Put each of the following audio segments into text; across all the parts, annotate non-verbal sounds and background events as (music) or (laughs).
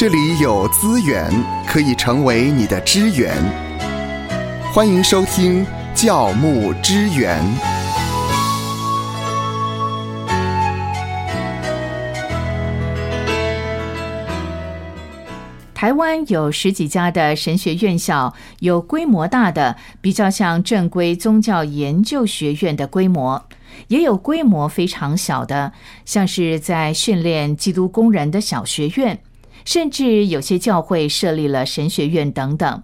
这里有资源可以成为你的支援。欢迎收听教牧支援。台湾有十几家的神学院校，有规模大的，比较像正规宗教研究学院的规模，也有规模非常小的，像是在训练基督工人的小学院，甚至有些教会设立了神学院等等。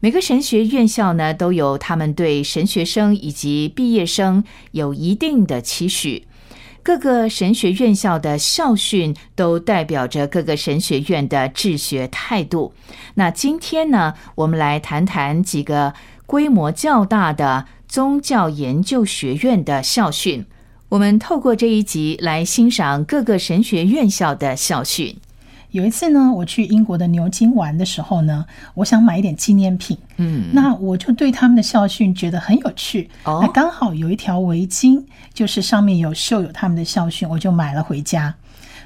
每个神学院校呢，都有他们对神学生以及毕业生有一定的期许。各个神学院校的校训都代表着各个神学院的治学态度。那今天呢，我们来谈谈几个规模较大的宗教研究学院的校训。我们透过这一集来欣赏各个神学院校的校训。有一次呢，我去英国的牛津玩的时候呢，我想买一点纪念品。嗯，那我就对他们的校训觉得很有趣。哦那刚好有一条围巾，就是上面有绣有他们的校训，我就买了回家。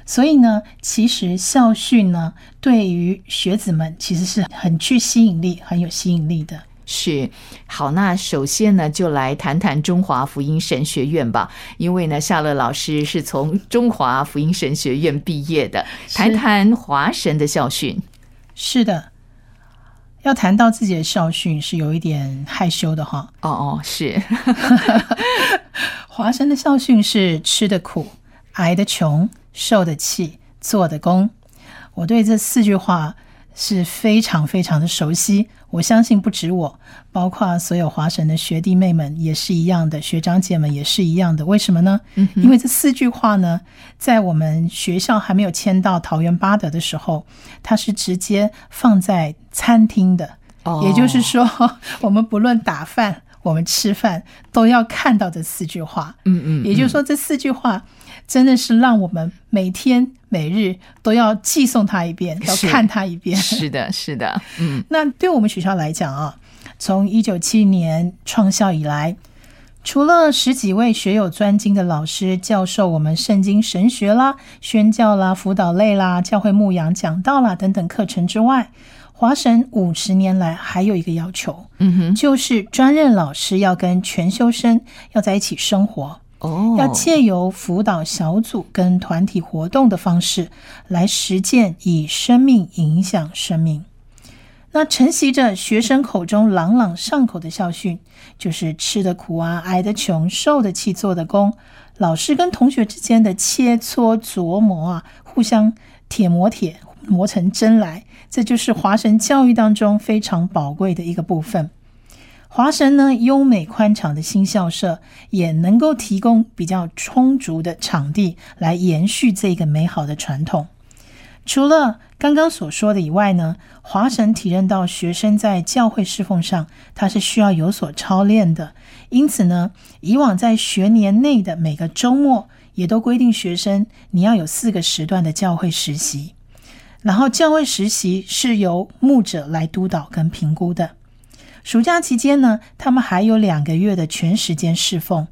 所以呢，其实校训呢，对于学子们其实是很具吸引力、很有吸引力的。是好，那首先呢，就来谈谈中华福音神学院吧。因为呢，夏乐老师是从中华福音神学院毕业的，谈谈华神的校训。是的，要谈到自己的校训是有一点害羞的哈。哦哦，是，(laughs) 华神的校训是吃的苦，挨的穷，受的气，做的工。我对这四句话是非常非常的熟悉。我相信不止我，包括所有华神的学弟妹们也是一样的，学长姐们也是一样的。为什么呢？因为这四句话呢，在我们学校还没有迁到桃园八德的时候，它是直接放在餐厅的。哦也就是说，(laughs) 我们不论打饭，我们吃饭都要看到这四句话。嗯嗯，也就是说，这四句话真的是让我们每天每日都要寄送他一遍，要看他一遍。是的，是的，嗯，(laughs) 那对我们学校来讲啊，从一九七年创校以来，除了十几位学有专精的老师教授我们圣经神学啦、宣教啦、辅导类啦、教会牧养讲道啦等等课程之外，华神五十年来还有一个要求，嗯哼，就是专任老师要跟全修生要在一起生活。哦，要借由辅导小组跟团体活动的方式来实践以生命影响生命。那承袭着学生口中朗朗上口的校训，就是吃的苦啊，挨的穷，受的气，做的工。老师跟同学之间的切磋琢磨啊，互相铁磨铁，磨成针来，这就是华神教育当中非常宝贵的一个部分。华神呢，优美宽敞的新校舍也能够提供比较充足的场地来延续这个美好的传统。除了刚刚所说的以外呢，华神体认到学生在教会侍奉上，他是需要有所操练的。因此呢，以往在学年内的每个周末，也都规定学生你要有四个时段的教会实习，然后教会实习是由牧者来督导跟评估的。暑假期间呢，他们还有两个月的全时间侍奉，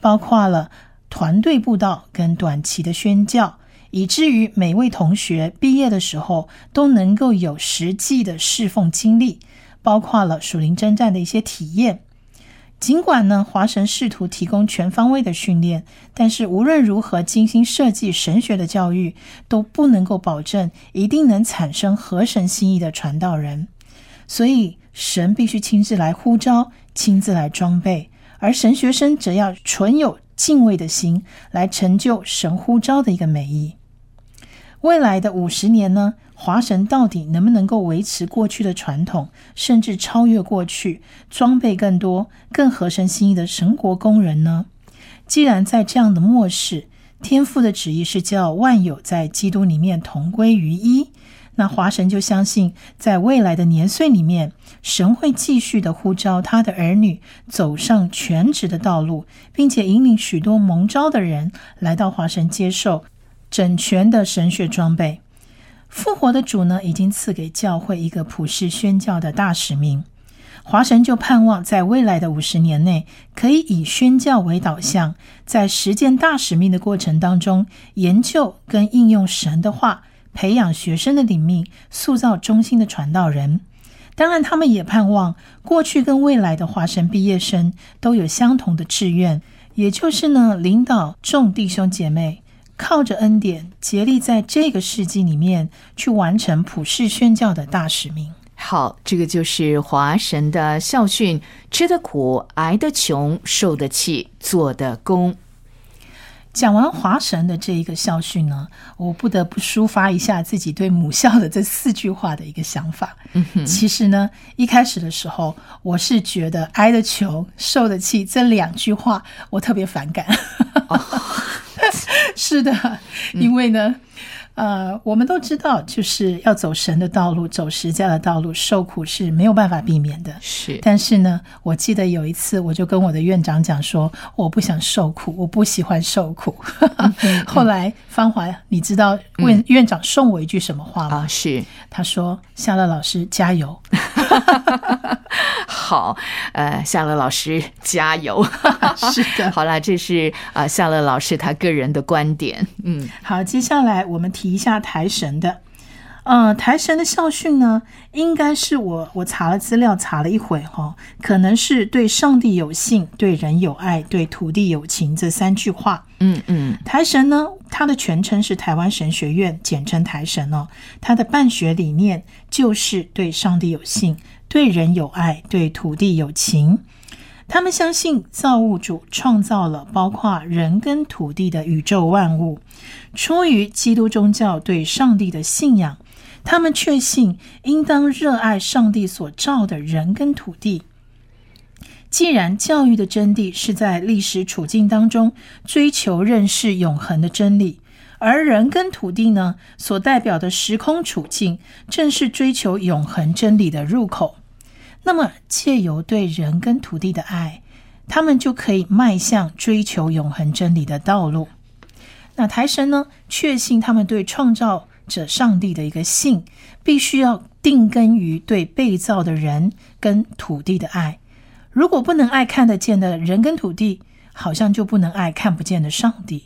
包括了团队布道跟短期的宣教，以至于每位同学毕业的时候都能够有实际的侍奉经历，包括了属灵征战的一些体验。尽管呢，华神试图提供全方位的训练，但是无论如何精心设计神学的教育，都不能够保证一定能产生合神心意的传道人。所以，神必须亲自来呼召，亲自来装备，而神学生则要存有敬畏的心，来成就神呼召的一个美意。未来的五十年呢，华神到底能不能够维持过去的传统，甚至超越过去，装备更多、更合神心意的神国工人呢？既然在这样的末世，天父的旨意是叫万有在基督里面同归于一。那华神就相信，在未来的年岁里面，神会继续的呼召他的儿女走上全职的道路，并且引领许多蒙召的人来到华神接受整全的神学装备。复活的主呢，已经赐给教会一个普世宣教的大使命。华神就盼望在未来的五十年内，可以以宣教为导向，在实践大使命的过程当中，研究跟应用神的话，培养学生的灵命，塑造忠心的传道人。当然，他们也盼望过去跟未来的华神毕业生都有相同的志愿，也就是呢，领导众弟兄姐妹靠着恩典，竭力在这个世纪里面去完成普世宣教的大使命。好，这个就是华神的校训：吃得苦，挨得穷，受得气，做得工。讲完华神的这一个校训呢，我不得不抒发一下自己对母校的这四句话的一个想法。嗯，其实呢，一开始的时候，我是觉得“挨得穷，受得气”这两句话我特别反感。(laughs) 是的，因为呢。呃，我们都知道，就是要走神的道路，走实家的道路，受苦是没有办法避免的。是，但是呢，我记得有一次，我就跟我的院长讲说，我不想受苦，我不喜欢受苦。后来芳华，你知道院院长送我一句什么话吗？啊，是，他说：“夏乐老师加油。(laughs) ”好，呃，夏乐老师加油。(laughs) 是的，好了，这是啊，夏乐老师他个人的观点。嗯，好，接下来我们提一下台神的，呃，台神的校训呢，应该是我我查了资料查了一回哈，可能是对上帝有信，对人有爱，对土地有情这三句话。嗯嗯，台神呢，它的全称是台湾神学院，简称台神哦。它的办学理念就是对上帝有信，对人有爱，对土地有情。他们相信造物主创造了包括人跟土地的宇宙万物。出于基督宗教对上帝的信仰，他们确信应当热爱上帝所造的人跟土地。既然教育的真谛是在历史处境当中追求认识永恒的真理，而人跟土地呢所代表的时空处境正是追求永恒真理的入口。那么，借由对人跟土地的爱，他们就可以迈向追求永恒真理的道路。那台神呢，确信他们对创造者上帝的一个信，必须要定根于对被造的人跟土地的爱。如果不能爱看得见的人跟土地，好像就不能爱看不见的上帝。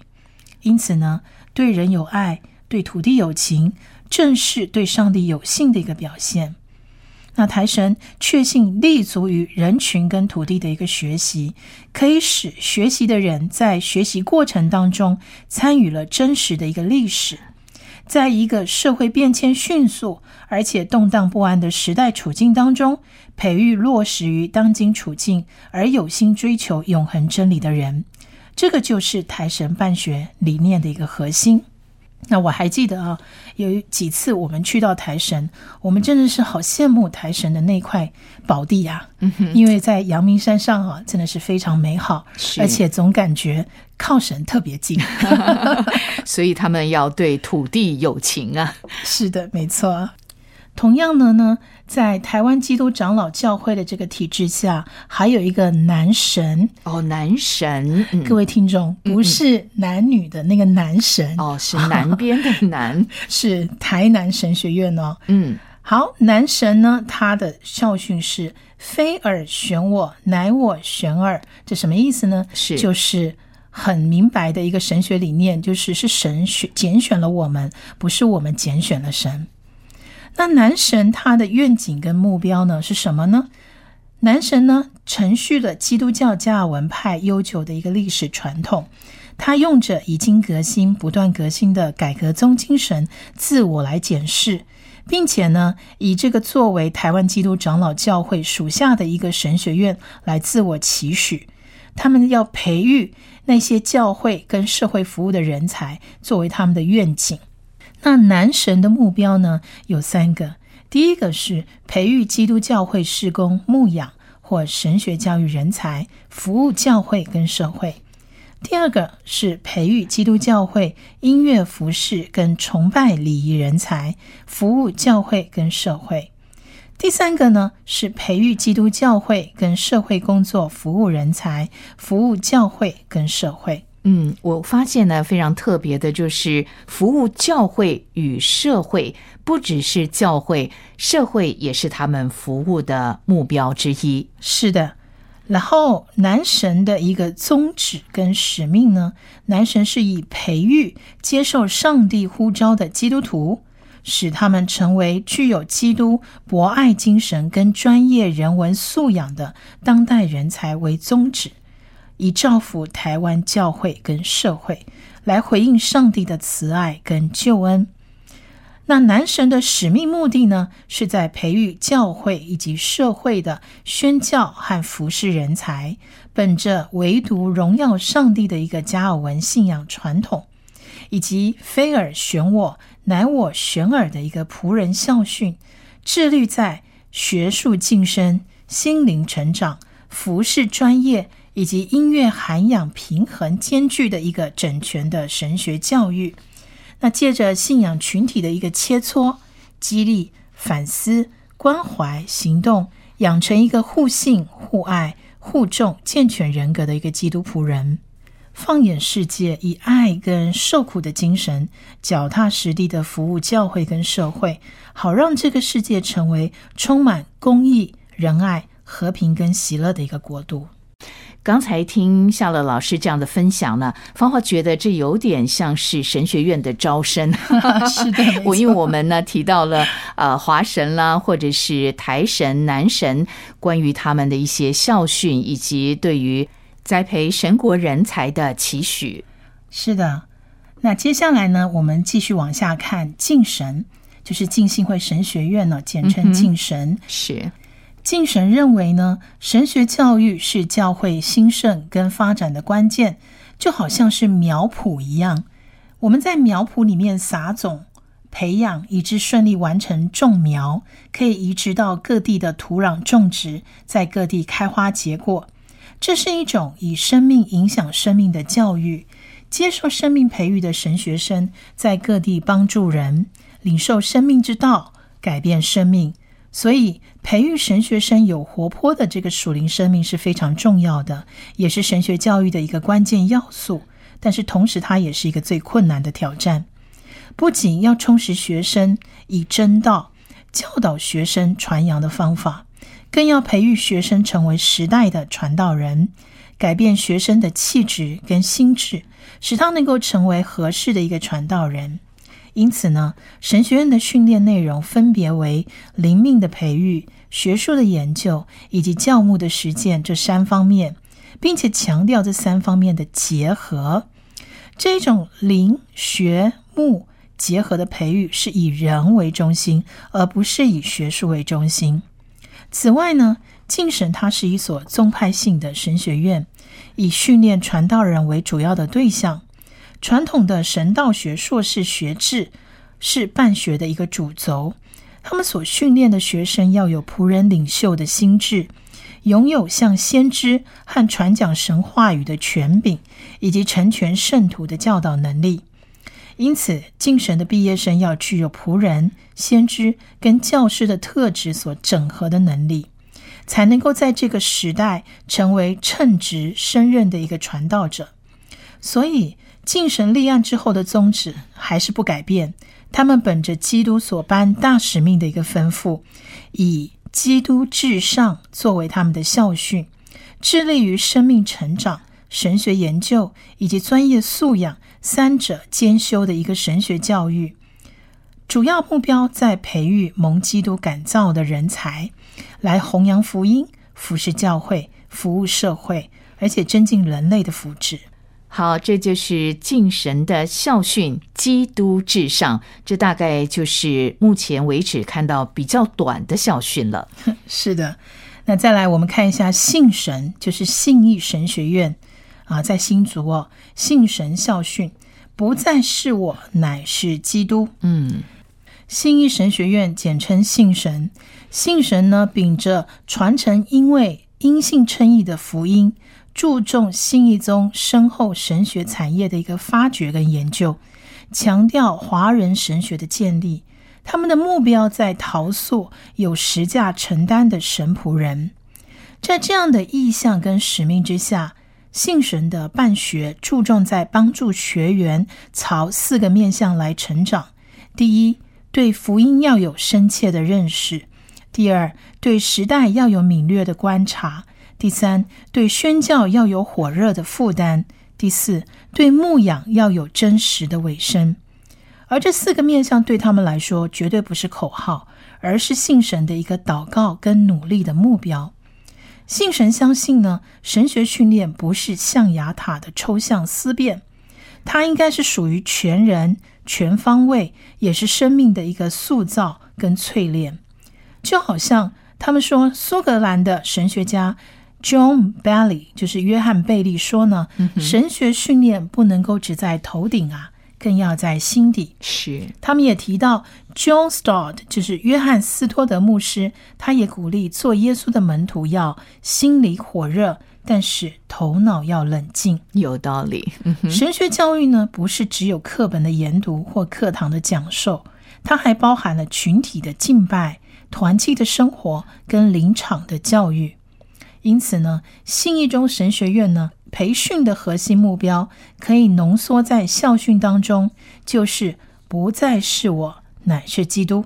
因此呢，对人有爱，对土地有情，正是对上帝有信的一个表现。那台神确信立足于人群跟土地的一个学习，可以使学习的人在学习过程当中参与了真实的一个历史，在一个社会变迁迅速而且动荡不安的时代处境当中，培育落实于当今处境而有心追求永恒真理的人，这个就是台神办学理念的一个核心。那我还记得啊，有几次我们去到台神，我们真的是好羡慕台神的那块宝地呀。因为在阳明山上啊，真的是非常美好，而且总感觉靠神特别近。(laughs) (laughs) 所以他们要对土地有情啊。是的，没错。同样的呢，在台湾基督长老教会的这个体制下，还有一个男神哦，男神，各位听众，不是男女的那个男神哦，是南边的南，(laughs) 是台南神学院哦。嗯，好，男神呢，他的校训是“非尔选我，乃我选尔”，这什么意思呢？是就是很明白的一个神学理念，就是是神选拣选了我们，不是我们拣选了神。那男神他的愿景跟目标呢是什么呢？男神呢承续了基督教加尔文派悠久的一个历史传统，他用着已经革新、不断革新的改革宗精神，自我来检视，并且呢以这个作为台湾基督长老教会属下的一个神学院来自我期许，他们要培育那些教会跟社会服务的人才，作为他们的愿景。那男神的目标呢有三个，第一个是培育基督教会事工牧养或神学教育人才，服务教会跟社会；第二个是培育基督教会音乐服饰跟崇拜礼仪人才，服务教会跟社会；第三个呢是培育基督教会跟社会工作服务人才，服务教会跟社会。嗯，我发现呢，非常特别的就是服务教会与社会，不只是教会，社会也是他们服务的目标之一。是的，然后男神的一个宗旨跟使命呢，男神是以培育接受上帝呼召的基督徒，使他们成为具有基督博爱精神跟专业人文素养的当代人才为宗旨，以造福台湾教会跟社会，来回应上帝的慈爱跟救恩。那男神的使命目的呢，是在培育教会以及社会的宣教和服侍人才，本着唯独荣耀上帝的一个加尔文信仰传统，以及非尔选我，乃我选尔的一个仆人校训，致力在学术晋升、心灵成长、服饰专业以及音乐涵养平衡兼具的一个整全的神学教育。那借着信仰群体的一个切磋、激励、反思、关怀、行动，养成一个互信、互爱、互重、健全人格的一个基督仆人。放眼世界，以爱跟受苦的精神，脚踏实地的服务教会跟社会，好让这个世界成为充满公义、仁爱、和平跟喜乐的一个国度。刚才听夏乐老师这样的分享呢，芳华觉得这有点像是神学院的招生。(laughs) 是的，(laughs) 我因为我们呢提到了呃华神啦，或者是台神、南神，关于他们的一些校训，以及对于栽培神国人才的期许。是的，那接下来呢，我们继续往下看敬神，就是敬信会神学院呢，简称敬神。是。敬神认为呢，神学教育是教会兴盛跟发展的关键，就好像是苗圃一样。我们在苗圃里面撒种、培养，以致顺利完成种苗，可以移植到各地的土壤种植，在各地开花结果。这是一种以生命影响生命的教育。接受生命培育的神学生，在各地帮助人，领受生命之道，改变生命。所以，培育神学生有活泼的这个属灵生命是非常重要的，也是神学教育的一个关键要素。但是，同时它也是一个最困难的挑战。不仅要充实学生以真道教导学生传扬的方法，更要培育学生成为时代的传道人，改变学生的气质跟心智，使他能够成为合适的一个传道人。因此呢，神学院的训练内容分别为灵命的培育、学术的研究以及教牧的实践这三方面，并且强调这三方面的结合。这种灵学牧结合的培育是以人为中心，而不是以学术为中心。此外呢，敬神它是一所宗派性的神学院，以训练传道人为主要的对象。传统的神道学硕士学制是办学的一个主轴，他们所训练的学生要有仆人领袖的心智，拥有像先知和传讲神话语的权柄，以及成全圣徒的教导能力。因此，敬神的毕业生要具有仆人、先知跟教师的特质所整合的能力，才能够在这个时代成为称职升任的一个传道者。所以。敬神立案之后的宗旨还是不改变，他们本着基督所颁大使命的一个吩咐，以基督至上作为他们的校训，致力于生命成长、神学研究以及专业素养三者兼修的一个神学教育。主要目标在培育蒙基督感召的人才，来弘扬福音、服侍教会、服务社会，而且增进人类的福祉。好，这就是敬神的校训“基督至上”，这大概就是目前为止看到比较短的校训了。(laughs) 是的，那再来我们看一下信神，就是信义神学院啊，在新竹哦，信神校训不再是我，乃是基督。嗯，信义神学院简称信神，信神呢秉着传承，因为因信称义的福音。注重新一宗深厚神学产业的一个发掘跟研究，强调华人神学的建立。他们的目标在陶塑有实价承担的神仆人。在这样的意向跟使命之下，信神的办学注重在帮助学员朝四个面向来成长：第一，对福音要有深切的认识；第二，对时代要有敏锐的观察。第三，对宣教要有火热的负担；第四，对牧养要有真实的尾声。而这四个面向对他们来说绝对不是口号，而是信神的一个祷告跟努力的目标。信神相信呢，神学训练不是象牙塔的抽象思辨，它应该是属于全人、全方位，也是生命的一个塑造跟淬炼。就好像他们说，苏格兰的神学家 John Bailey 就是约翰贝利说呢，神学训练不能够只在头顶啊。更要在心底。是，他们也提到 John Stott，就是约翰斯托德牧师，他也鼓励做耶稣的门徒要心里火热，但是头脑要冷静。有道理。神学教育呢，不是只有课本的研读或课堂的讲授，它还包含了群体的敬拜、团契的生活跟临场的教育。因此呢，信义中神学院呢。培训的核心目标可以浓缩在校训当中，就是不再是我，乃是基督。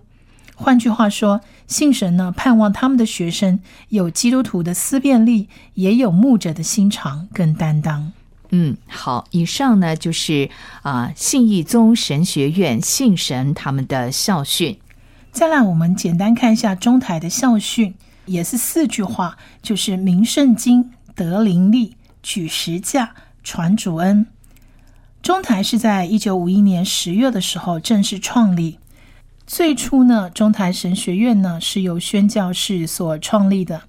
换句话说，信神呢盼望他们的学生有基督徒的思辨力，也有牧者的心肠跟担当。嗯，好，以上呢就是啊信义宗神学院信神他们的校训。再来，我们简单看一下中台的校训，也是四句话，就是明圣经，得灵力。举十架传主恩，中台是在一九五一年十月的时候正式创立。最初呢，中台神学院呢是由宣教士所创立的。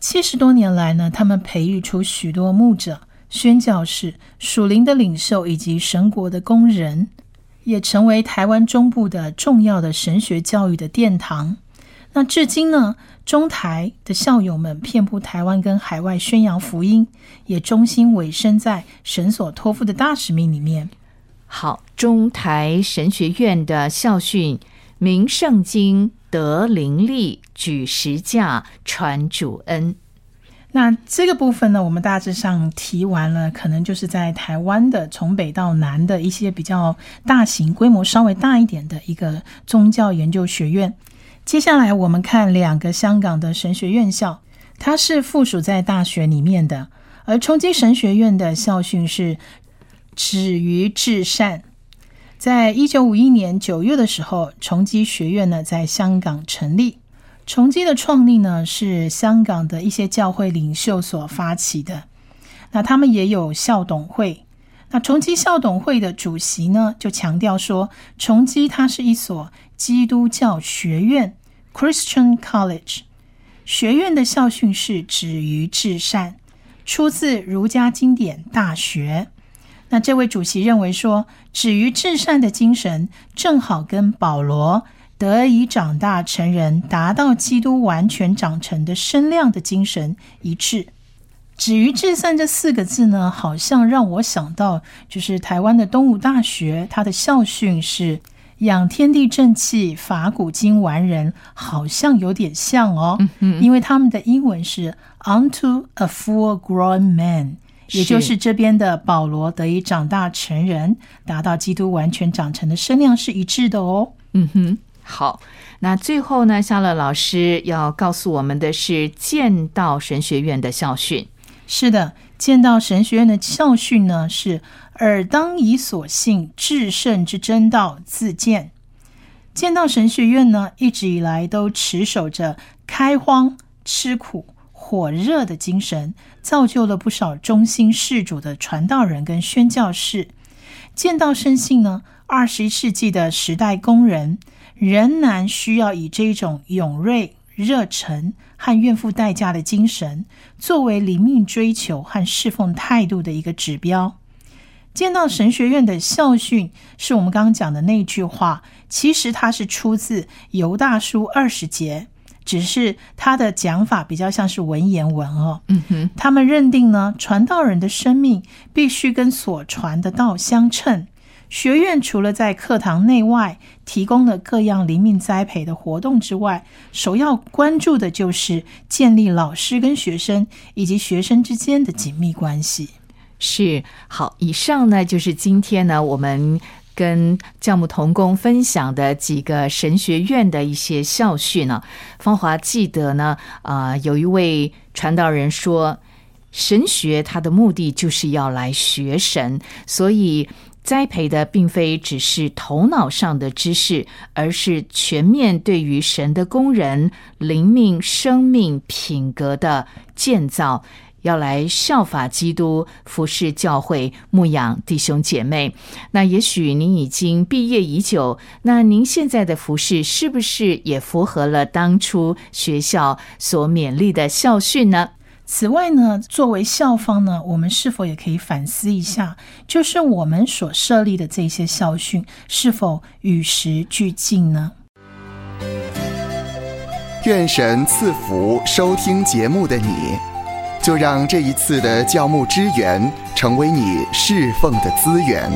七十多年来呢，他们培育出许多牧者、宣教士、属灵的领袖以及神国的工人，也成为台湾中部的重要的神学教育的殿堂。那至今呢？中台的校友们遍布台湾跟海外宣扬福音，也忠心委身在神所托付的大使命里面。好，中台神学院的校训：明圣经，得灵力，举十架，传主恩。那这个部分呢，我们大致上提完了，可能就是在台湾的从北到南的一些比较大型、规模稍微大一点的一个宗教研究学院。接下来我们看两个香港的神学院校，它是附属在大学里面的。而崇基神学院的校训是“止于至善”。在一九五一年九月的时候，崇基学院呢在香港成立。崇基的创立呢是香港的一些教会领袖所发起的。那他们也有校董会。那崇基校董会的主席呢就强调说，崇基它是一所。基督教学院 （Christian College） 学院的校训是“止于至善”，出自儒家经典《大学》。那这位主席认为说，“止于至善”的精神正好跟保罗得以长大成人、达到基督完全长成的身量的精神一致。“止于至善”这四个字呢，好像让我想到，就是台湾的东吴大学，它的校训是。养天地正气，法古今完人，好像有点像哦。因为他们的英文是 “unto a full grown man”，也就是这边的保罗得以长大成人，达到基督完全长成的身量是一致的哦。嗯哼，好。那最后呢，夏乐老师要告诉我们的是剑道神学院的校训。是的，剑道神学院的校训呢是。尔当以所信至圣之真道自见。见到神学院呢，一直以来都持守着开荒、吃苦、火热的精神，造就了不少忠心事主的传道人跟宣教士。见到圣信呢，二十一世纪的时代工人仍然需要以这种勇锐、热忱和愿付代价的精神，作为灵命追求和侍奉态度的一个指标。见到神学院的校训是我们刚刚讲的那句话，其实它是出自犹大书二十节，只是它的讲法比较像是文言文哦。嗯哼，他们认定呢，传道人的生命必须跟所传的道相称。学院除了在课堂内外提供了各样灵命栽培的活动之外，首要关注的就是建立老师跟学生以及学生之间的紧密关系。是好，以上呢就是今天呢我们跟教牧同工分享的几个神学院的一些校训呢。芳华记得呢，啊，有一位传道人说，神学它的目的就是要来学神，所以栽培的并非只是头脑上的知识，而是全面对于神的工人、灵命、生命、品格的建造。要来效法基督，服侍教会，牧养弟兄姐妹。那也许您已经毕业已久，那您现在的服饰是不是也符合了当初学校所勉励的校训呢？此外呢，作为校方呢，我们是否也可以反思一下，就是我们所设立的这些校训是否与时俱进呢？愿神赐福收听节目的你。就让这一次的教牧支援成为你侍奉的资源。